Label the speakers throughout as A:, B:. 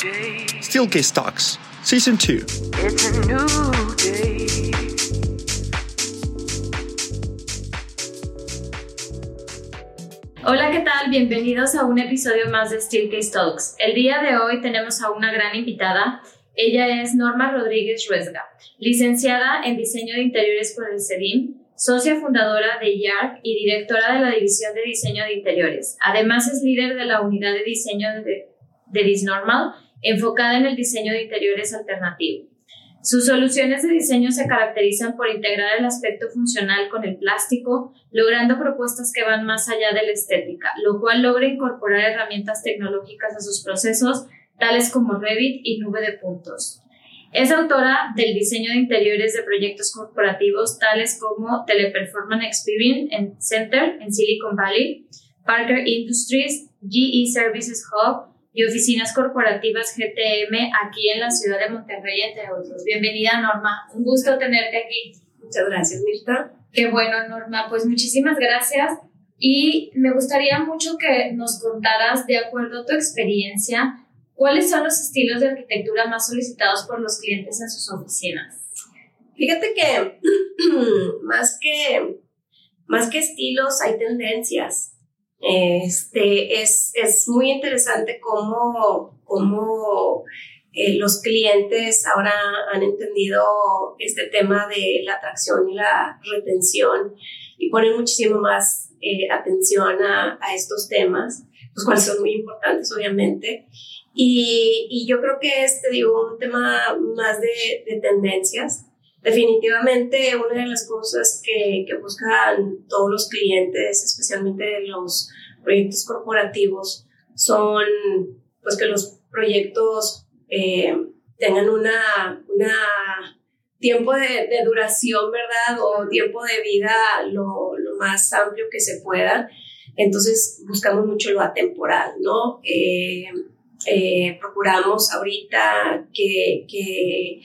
A: Steelcase Talks, Season 2.
B: It's a new day.
C: Hola, ¿qué tal? Bienvenidos a un episodio más de Steelcase Talks. El día de hoy tenemos a una gran invitada. Ella es Norma Rodríguez Ruesga, licenciada en Diseño de Interiores por el CEDIM, socia fundadora de YARC y directora de la División de Diseño de Interiores. Además es líder de la unidad de diseño de, de Disnormal, enfocada en el diseño de interiores alternativo. Sus soluciones de diseño se caracterizan por integrar el aspecto funcional con el plástico, logrando propuestas que van más allá de la estética, lo cual logra incorporar herramientas tecnológicas a sus procesos, tales como Revit y nube de puntos. Es autora del diseño de interiores de proyectos corporativos tales como Teleperformance Experience Center en Silicon Valley, Parker Industries, GE Services Hub, y oficinas corporativas GTM aquí en la ciudad de Monterrey, entre otros. Bienvenida, Norma. Un gusto tenerte aquí.
D: Muchas gracias, Mirta.
C: Qué bueno, Norma. Pues muchísimas gracias. Y me gustaría mucho que nos contaras, de acuerdo a tu experiencia, cuáles son los estilos de arquitectura más solicitados por los clientes en sus oficinas.
D: Fíjate que más que, más que estilos hay tendencias. Este, es, es muy interesante cómo, cómo eh, los clientes ahora han entendido este tema de la atracción y la retención y ponen muchísimo más eh, atención a, a, estos temas, los cuales son muy importantes, obviamente. Y, y yo creo que es, te digo, un tema más de, de tendencias Definitivamente una de las cosas que, que buscan todos los clientes, especialmente los proyectos corporativos, son pues que los proyectos eh, tengan una, una tiempo de, duración, ¿verdad? O tiempo de vida lo, lo, más amplio que se pueda. Entonces buscamos mucho lo atemporal, ¿no? Eh, eh, procuramos ahorita que, que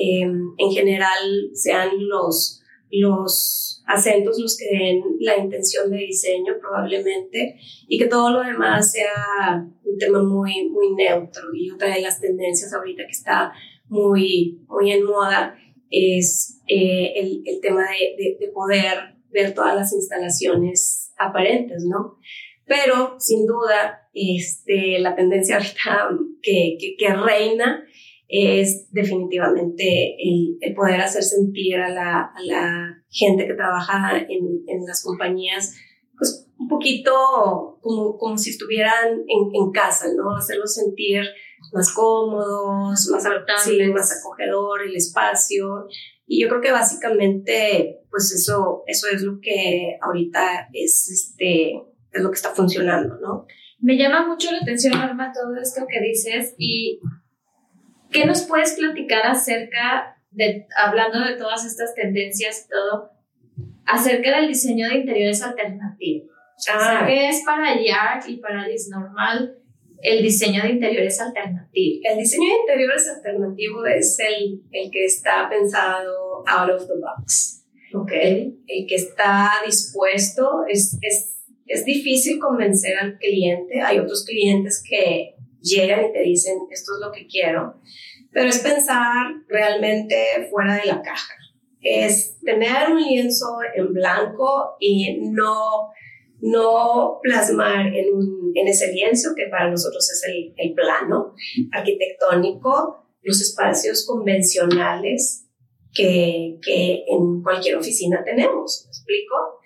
D: Em, en general sean los, los acentos los que den la intención de diseño probablemente y que todo lo demás sea un tema muy, muy neutro. Y otra de las tendencias ahorita que está muy, muy en moda es eh, el, el, tema de, de, poder ver todas las instalaciones aparentes, ¿no? Pero sin duda, este, la tendencia ahorita que, que, que reina es definitivamente el, el poder hacer sentir a la, a la gente que trabaja en, en, las compañías, pues un poquito como, como si estuvieran en, en casa, ¿no? Hacerlos sentir más cómodos, más, sí, más acogedor el espacio. Y yo creo que básicamente, pues eso, eso es lo que ahorita es, este, es lo que está funcionando, ¿no?
C: Me llama mucho la atención, Norma, todo esto que dices y ¿Qué nos puedes platicar acerca de, hablando de todas estas tendencias y todo, acerca del diseño de interiores alternativo? Ah. ¿qué es para YARC y para Disnormal el diseño de interiores alternativo?
D: El diseño de interiores alternativo es el, el que está pensado out of the box.
C: Okay.
D: El, el que está dispuesto, es, es, es difícil convencer al cliente. Hay otros clientes que llegan y te dicen, esto es lo que quiero, pero es pensar realmente fuera de la caja. Es tener un lienzo en blanco y no, no plasmar en, ese lienzo, que para nosotros es el, el plano arquitectónico, los espacios convencionales que, que en cualquier oficina tenemos. ¿Me explico?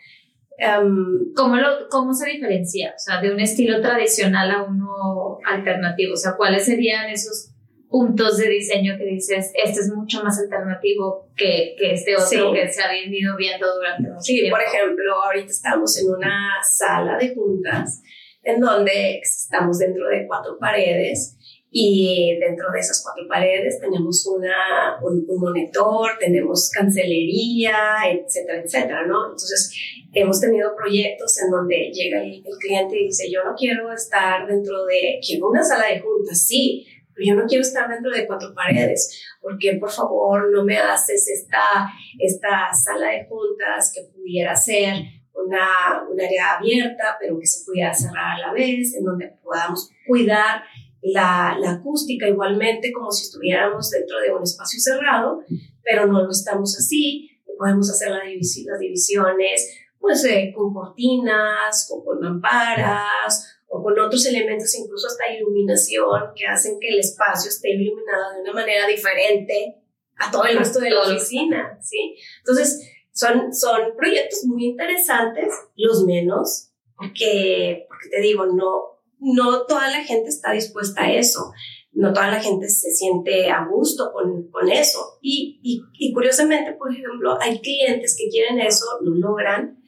C: Um, ¿Cómo, lo, ¿Cómo se diferencia? O sea, de un estilo tradicional a uno alternativo. O sea, ¿cuáles serían esos puntos de diseño que dices, este es mucho más alternativo que, que este otro que se ha venido viendo durante mucho
D: sí,
C: tiempo?
D: por ejemplo, ahorita estamos en una sala de juntas en donde estamos dentro de cuatro paredes y dentro de esas cuatro paredes tenemos una, un, un, monitor, tenemos cancelería, etcétera, etcétera, ¿no? Entonces, hemos tenido proyectos en donde llega el, el, cliente y dice, yo no quiero estar dentro de, quiero una sala de juntas, sí, pero yo no quiero estar dentro de cuatro paredes, porque por favor no me haces esta, esta sala de juntas que pudiera ser una, un área abierta, pero que se pudiera cerrar a la vez, en donde podamos cuidar la, la acústica igualmente como si estuviéramos dentro de un espacio cerrado, pero no lo estamos así. Podemos hacer la divisi- las divisiones pues eh, con cortinas o con mamparas o con otros elementos, incluso hasta iluminación, que hacen que el espacio esté iluminado de una manera diferente a todo el resto de la oficina, ¿sí? Entonces, son, son proyectos muy interesantes, los menos, porque, porque te digo, no, no toda la gente está dispuesta a eso, no toda la gente se siente a gusto con, con eso. Y, y, y curiosamente, por ejemplo, hay clientes que quieren eso, lo logran,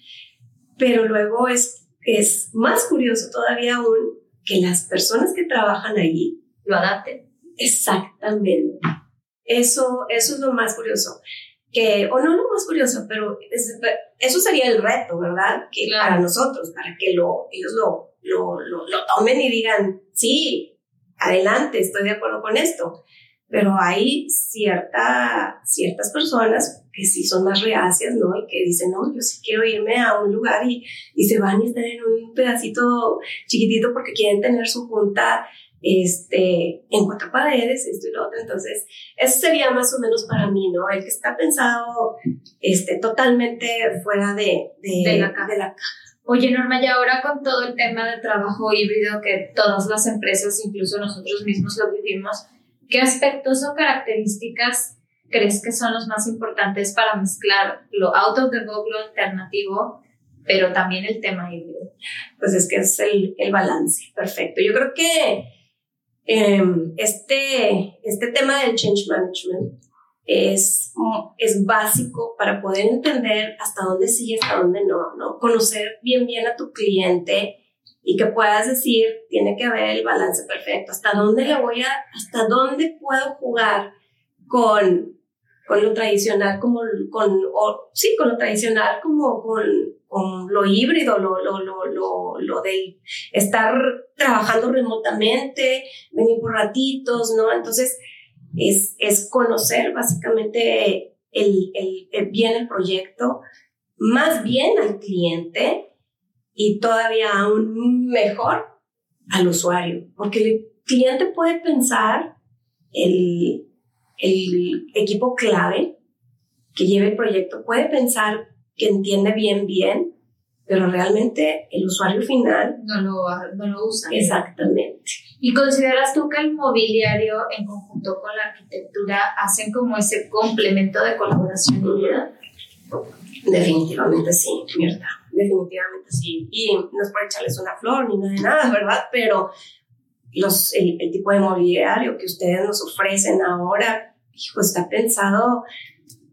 D: pero luego es, es más curioso todavía aún que las personas que trabajan allí
C: Lo adapten.
D: Exactamente. Eso, eso es lo más curioso. Que, o no lo más curioso, pero es- eso sería el reto, ¿verdad? Que
C: Claro.
D: para nosotros, para que lo, ellos lo, lo, lo, lo tomen y digan, sí, adelante, estoy de acuerdo con esto. Pero hay cierta, ciertas personas que sí son más reacias, ¿no? Y que dicen, no, yo sí quiero irme a un lugar y, y se van y están en un pedacito chiquitito porque quieren tener su junta este, en cuatro paredes, esto y lo otro. Entonces, eso sería más o menos para mí, ¿no? El que está pensado este, totalmente fuera de, de,
C: De la caja.
D: de la caja.
C: Oye, Norma, y ahora con todo el tema de trabajo híbrido que todas las empresas, incluso nosotros mismos lo vivimos, ¿qué aspectos o características crees que son los más importantes para mezclar lo out of the box, lo alternativo, pero también el tema híbrido?
D: Pues es que es el, el balance, perfecto. Yo creo que em, este, este tema del change management es, es básico para poder entender hasta dónde sí y hasta dónde no, ¿no? Conocer bien bien a tu cliente y que puedas decir, tiene que haber el balance perfecto, hasta dónde le voy a, hasta dónde puedo jugar con, con lo tradicional, como, con, o, sí, con lo tradicional, como con, lo híbrido, lo, lo, lo, lo, lo del estar trabajando remotamente, venir por ratitos, ¿no? Entonces, es, es conocer básicamente el, el, bien el proyecto, más bien al cliente y todavía aún mejor al usuario, porque el cliente puede pensar el, el equipo clave que lleve el proyecto, puede pensar que entiende bien, bien, pero realmente el usuario final,
C: No lo, no lo usan.
D: exactamente.
C: ¿Y consideras tú que el mobiliario en conjunto con la arquitectura hacen como ese complemento de colaboración?
D: Definitivamente sí, mierda. Definitivamente sí. Y no es por echarles una flor ni nada de nada, ¿verdad? Pero los, el, el tipo de mobiliario que ustedes nos ofrecen ahora, hijo, está pensado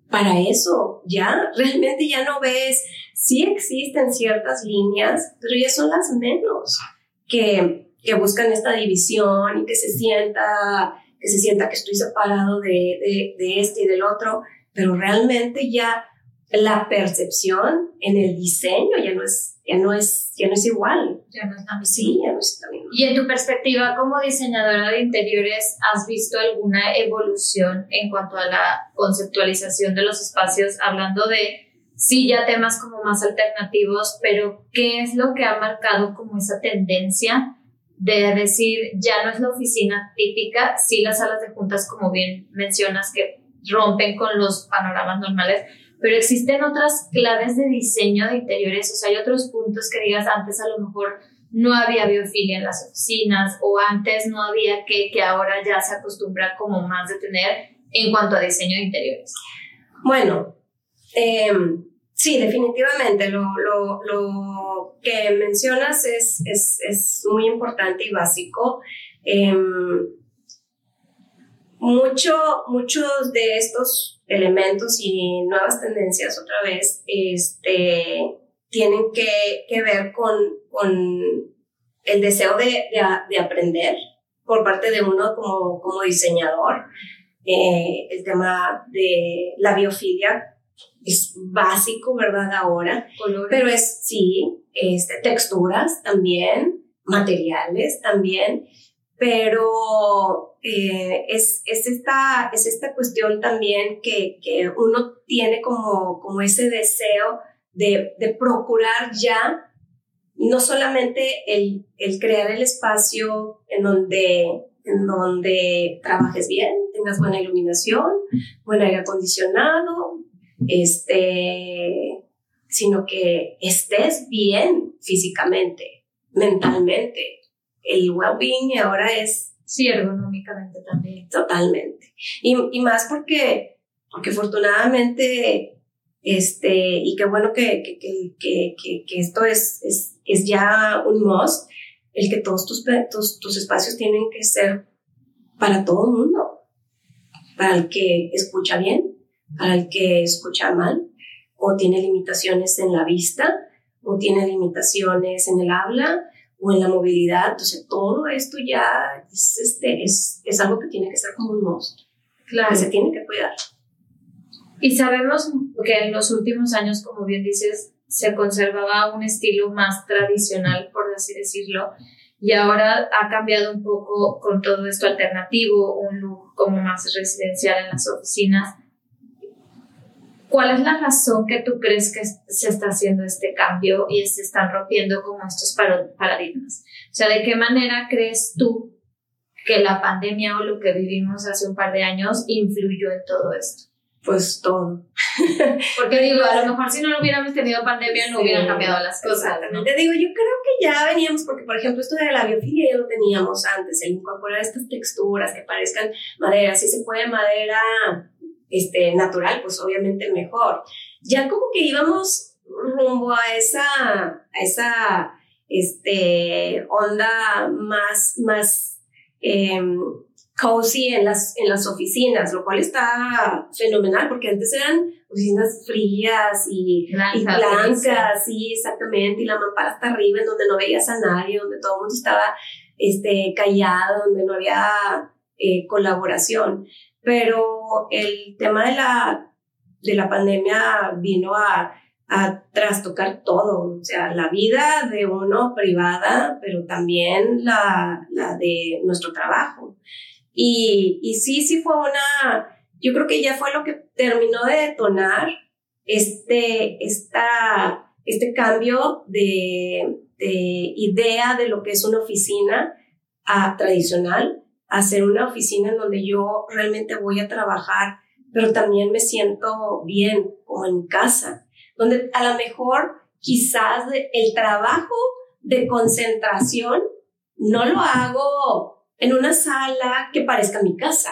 D: para eso. Ya, realmente ya no ves, sí existen ciertas líneas, pero ya son las menos que, que buscan esta división y que se sienta, que se sienta que estoy separado de, de, de este y del otro, pero realmente ya la percepción en el diseño ya no es, ya no es, ya no es igual.
C: Ya no es la misma.
D: Sí, ya no es la misma.
C: Y en tu perspectiva como diseñadora de interiores, ¿has visto alguna evolución en cuanto a la conceptualización de los espacios? Hablando de, sí, ya temas como más alternativos, pero ¿qué es lo que ha marcado como esa tendencia de decir, ya no es la oficina típica, sí las salas de juntas, como bien mencionas, que rompen con los panoramas normales, pero existen otras claves de diseño de interiores, o sea, hay otros puntos que digas antes a lo mejor no había biofilia en las oficinas o antes no había que, que ahora ya se acostumbra como más de tener en cuanto a diseño de interiores.
D: Bueno, eh, sí, definitivamente lo, lo, lo que mencionas es, es, es, muy importante y básico. Eh, mucho, muchos de estos elementos y nuevas tendencias otra vez este, tienen que, que ver con, con, el deseo de, de, de, aprender por parte de uno como, como diseñador. Eh, el tema de la biofilia es básico, ¿verdad? Ahora,
C: Colores.
D: pero es, sí, este, texturas también, materiales también, pero eh, es, es, esta, es esta cuestión también que, que uno tiene como, como ese deseo de, de procurar ya no solamente el, el, crear el espacio en donde en donde trabajes bien, tengas buena iluminación, buen aire acondicionado, este, sino que estés bien físicamente, mentalmente. El well-being ahora es...
C: Sí, ergonómicamente también.
D: Totalmente. Y, y más porque, porque afortunadamente este, y qué bueno que, que, que, que, que esto es, es, es, ya un must, el que todos tus, tus, tus espacios tienen que ser para todo el mundo, para el que escucha bien, para el que escucha mal, o tiene limitaciones en la vista, o tiene limitaciones en el habla, o en la movilidad. Entonces, todo esto ya es, este, es, es algo que tiene que ser como un must, claro. que se tiene que cuidar.
C: Y sabemos que en los últimos años, como bien dices, se conservaba un estilo más tradicional, por así decirlo, y ahora ha cambiado un poco con todo esto alternativo, un look como más residencial en las oficinas. ¿Cuál es la razón que tú crees que se está haciendo este cambio y se están rompiendo como estos paradigmas? O sea, ¿de qué manera crees tú que la pandemia o lo que vivimos hace un par de años influyó en todo esto?
D: pues todo.
C: Porque digo, a lo mejor si no hubiéramos tenido pandemia no hubieran cambiado las cosas. ¿no?
D: Te digo, yo creo que ya veníamos, porque por ejemplo esto de la biofilia ya lo teníamos antes, el incorporar estas texturas que parezcan madera, si se puede madera este, natural, pues obviamente mejor. Ya como que íbamos rumbo a esa, a esa este, onda más, más... Eh, cozy en las, en las oficinas, lo cual está fenomenal porque antes eran oficinas frías y blancas, y blancas sí, exactamente, y la mampara hasta arriba en donde no veías a nadie, donde todo el mundo estaba este, callado, donde no había eh, colaboración. Pero el tema de la, de la pandemia vino a, a trastocar todo, o sea, la vida de uno privada, pero también la, la de nuestro trabajo. Y, y sí, sí fue una, yo creo que ya fue lo que terminó de detonar este, esta, este cambio de, de idea de lo que es una oficina a, tradicional a ser una oficina en donde yo realmente voy a trabajar, pero también me siento bien, como en casa, donde a lo mejor quizás el trabajo de concentración no lo hago en una sala que parezca mi casa.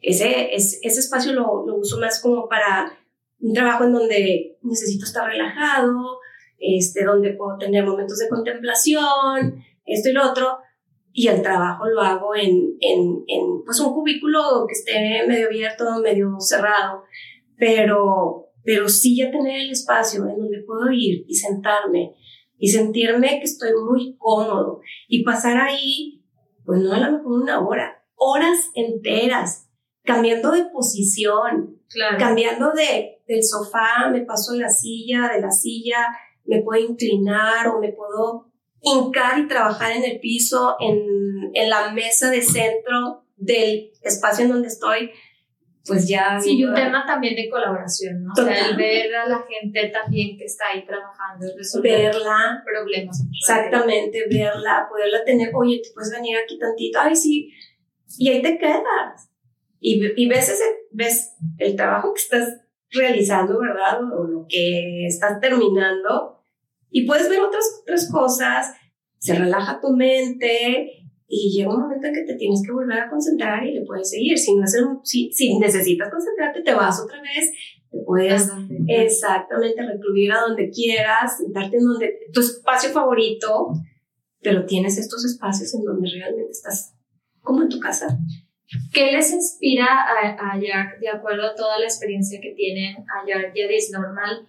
D: Ese, ese, espacio lo, lo, uso más como para un trabajo en donde necesito estar relajado, este, donde puedo tener momentos de contemplación, esto y lo otro, y el trabajo lo hago en, en, en pues un cubículo que esté medio abierto, medio cerrado, pero, pero sí ya tener el espacio en donde puedo ir y sentarme y sentirme que estoy muy cómodo y pasar ahí pues no a lo mejor una hora, horas enteras, cambiando de posición, cambiando de, del sofá, me paso a la silla, de la silla me puedo inclinar o me puedo hincar y trabajar en el piso, en, en la mesa de centro del espacio en donde estoy, pues ya...
C: Sí, y un tema también de colaboración, ¿no? O sea, el ver a la gente también que está ahí trabajando, resolver
D: verla,
C: problemas.
D: Exactamente, verla, poderla tener, oye, te puedes venir aquí tantito, ay, sí, y ahí te quedas. Y, y ves, ese, ves el trabajo que estás realizando, ¿verdad? O lo que estás terminando, y puedes ver otras, otras cosas, se relaja tu mente, y llega un momento en que te tienes que volver a concentrar y le puedes seguir. Si, no es si, si necesitas concentrarte, te vas otra vez, te puedes exactamente recluir a donde quieras, sentarte en donde tu espacio favorito, pero tienes estos espacios en donde realmente estás como en tu casa.
C: ¿Qué les inspira a, a de acuerdo a toda la experiencia que tienen a Yard ya es normal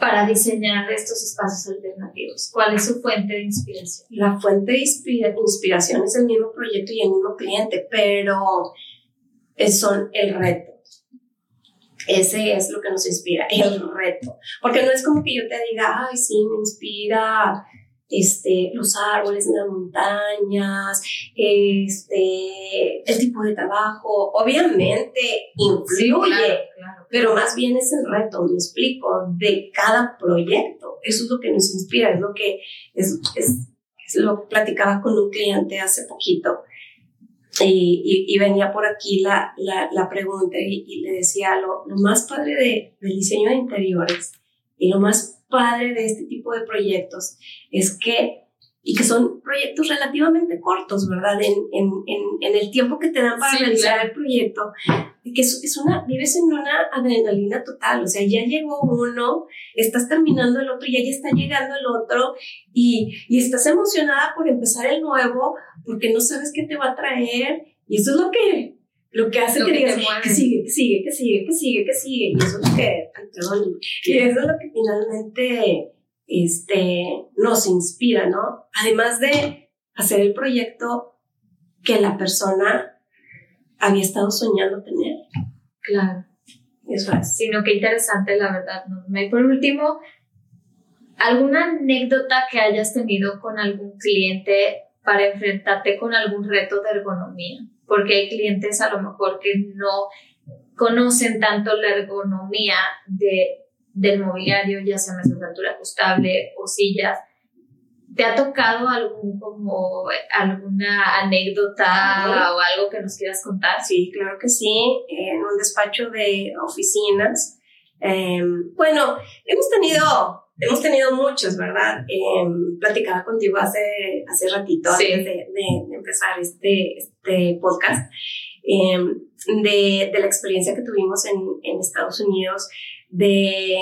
C: para diseñar estos espacios alternativos? ¿Cuál es su fuente de inspiración?
D: La fuente de inspiración es el mismo proyecto y el mismo cliente, pero son el reto. Ese es lo que nos inspira, el reto. Porque no es como que yo te diga, ay, sí, me inspira este, los árboles en las montañas, este, el tipo de trabajo, obviamente influye, pero más bien es el reto, me explico, de cada proyecto. Eso es lo que nos inspira, es lo que, es, es, lo platicaba con un cliente hace poquito y, y, venía por aquí la, la, la pregunta y, y, le decía, lo, lo más padre de, del diseño de interiores y lo más padre de este tipo de proyectos es que, y que son proyectos relativamente cortos, ¿verdad? En, en, en, en el tiempo que te dan para
C: Sí,
D: realizar
C: claro.
D: el proyecto, que es, es una, vives en una adrenalina total, o sea, ya llegó uno, estás terminando el otro, ya ya está llegando el otro, y, y estás emocionada por empezar el nuevo, porque no sabes qué te va a traer, y eso es lo que, lo que hace
C: Lo
D: que, digas, que sigue, que sigue, que sigue, que sigue, que sigue, y eso es lo que, ay, perdón, y eso es lo que finalmente este, nos inspira, ¿no? Además de hacer el proyecto que la persona había estado soñando tener.
C: Claro.
D: Eso es.
C: Sino que interesante, la verdad. Y por último, ¿alguna anécdota que hayas tenido con algún cliente para enfrentarte con algún reto de ergonomía? Porque hay clientes a lo mejor que no conocen tanto la ergonomía de, del mobiliario, ya sea mesa de altura ajustable o sillas. ¿Te ha tocado algún como alguna anécdota
D: Ajá.
C: o algo que nos quieras contar?
D: Sí, claro que sí. En un despacho de oficinas. eh, bueno, hemos tenido, hemos tenido muchos, ¿verdad? Eh, platicaba contigo hace, hace ratito,
C: Sí.
D: antes de, de- de empezar este, este podcast, eh, de, de la experiencia que tuvimos en, en Estados Unidos, de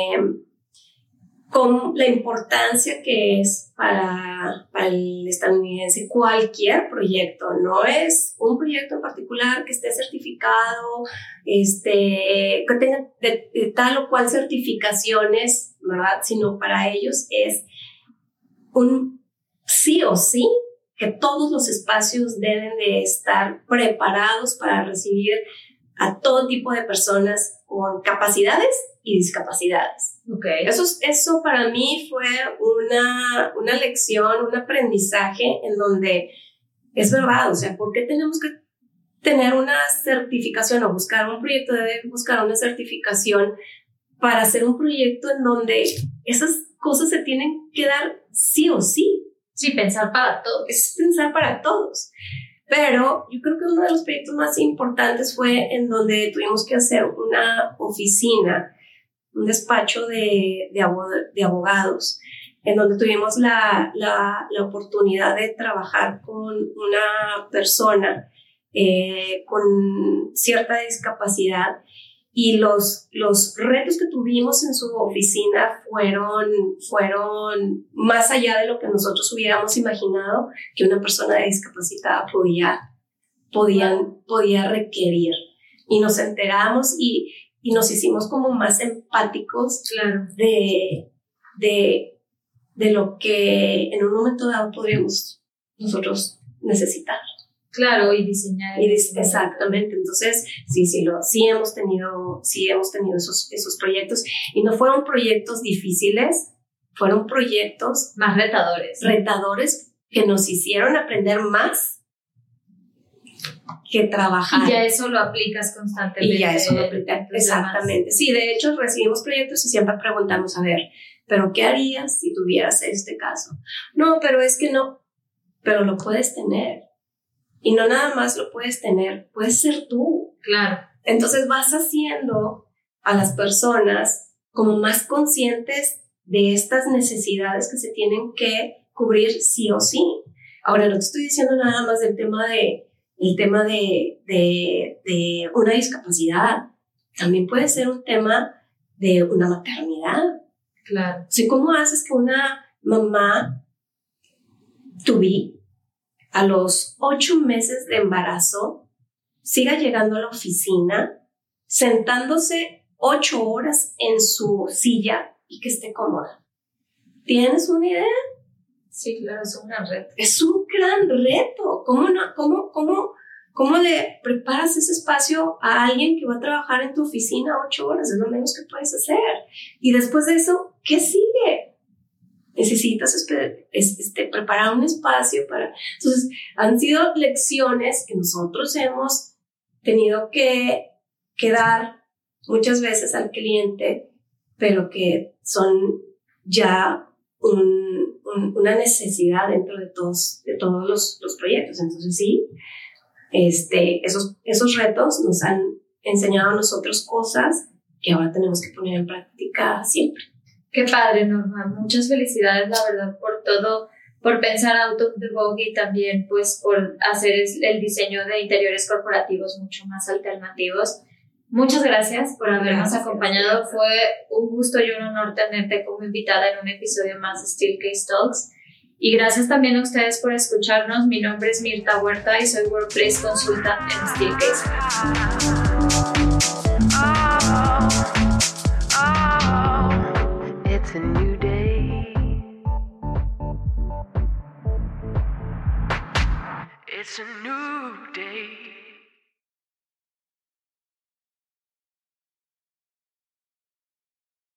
D: con la importancia que es para, para el estadounidense cualquier proyecto, no es un proyecto en particular que esté certificado, este, que tenga de, de tal o cual certificaciones, ¿verdad? Sino para ellos es un sí o sí que todos los espacios deben de estar preparados para recibir a todo tipo de personas con capacidades y discapacidades.
C: Ok.
D: Eso, es- eso para mí fue una, una lección, un aprendizaje en donde es verdad, o sea, ¿por qué tenemos que tener una certificación o buscar un proyecto, debe buscar una certificación para hacer un proyecto en donde esas cosas se tienen que dar sí o sí?
C: Sí, pensar para todos.
D: es pensar para todos. Pero yo creo que uno de los proyectos más importantes fue en donde tuvimos que hacer una oficina, un despacho de, de, abo- de abogados, en donde tuvimos la, la, la oportunidad de trabajar con una persona eh, con cierta discapacidad y los, los retos que tuvimos en su oficina fueron, fueron más allá de lo que nosotros hubiéramos imaginado que una persona discapacitada podía, podían, podía requerir. Y nos enteramos y, y nos hicimos como más empáticos
C: Claro.
D: de, de, de lo que en un momento dado podríamos nosotros necesitar.
C: Claro, y diseñar.
D: Y dis- exactamente, entonces sí, sí, lo, sí hemos tenido, sí hemos tenido esos, esos proyectos y no fueron proyectos difíciles, fueron proyectos
C: Más retadores.
D: retadores que nos hicieron aprender más que trabajar.
C: Y ya eso lo aplicas constantemente.
D: Y ya eso lo
C: en
D: aplica.
C: tus demás.
D: Exactamente. Sí, de hecho recibimos proyectos y siempre preguntamos, a ver, ¿pero qué harías si tuvieras este caso? No, pero es que no, pero lo puedes tener. Y no nada más lo puedes tener, puedes ser tú.
C: Claro.
D: Entonces vas haciendo a las personas como más conscientes de estas necesidades que se tienen que cubrir sí o sí. Ahora, no te estoy diciendo nada más del tema de, el tema de, de, de una discapacidad. También puede ser un tema de una maternidad.
C: Claro.
D: O sea, ¿cómo haces que una mamá be a los ocho meses de embarazo siga llegando a la oficina, sentándose ocho horas en su silla y que esté cómoda? ¿Tienes una idea?
C: Sí, claro, es un gran reto.
D: Es un gran reto. ¿Cómo, no, cómo, cómo, ¿Cómo le preparas ese espacio a alguien que va a trabajar en tu oficina ocho horas? Es lo menos que puedes hacer. Y después de eso, ¿qué sigue? Necesitas este, preparar un espacio para... Entonces, han sido lecciones que nosotros hemos tenido que, dar muchas veces al cliente, pero que son ya un, un- una necesidad dentro de todos, de todos los, los proyectos. Entonces sí, este, esos, esos retos nos han enseñado a nosotros cosas que ahora tenemos que poner en práctica siempre.
C: Qué padre, Norma. Muchas felicidades, la verdad, por todo, por pensar out of the box y también pues por hacer el diseño de interiores corporativos mucho más alternativos. Muchas gracias por habernos acompañado. Fue un gusto y un honor tenerte como invitada en un episodio más de Steel Case Talks. Y gracias también a ustedes por escucharnos. Mi nombre es Mirta Huerta y soy Workplace Consultant en Steelcase. A new day. It's a new day.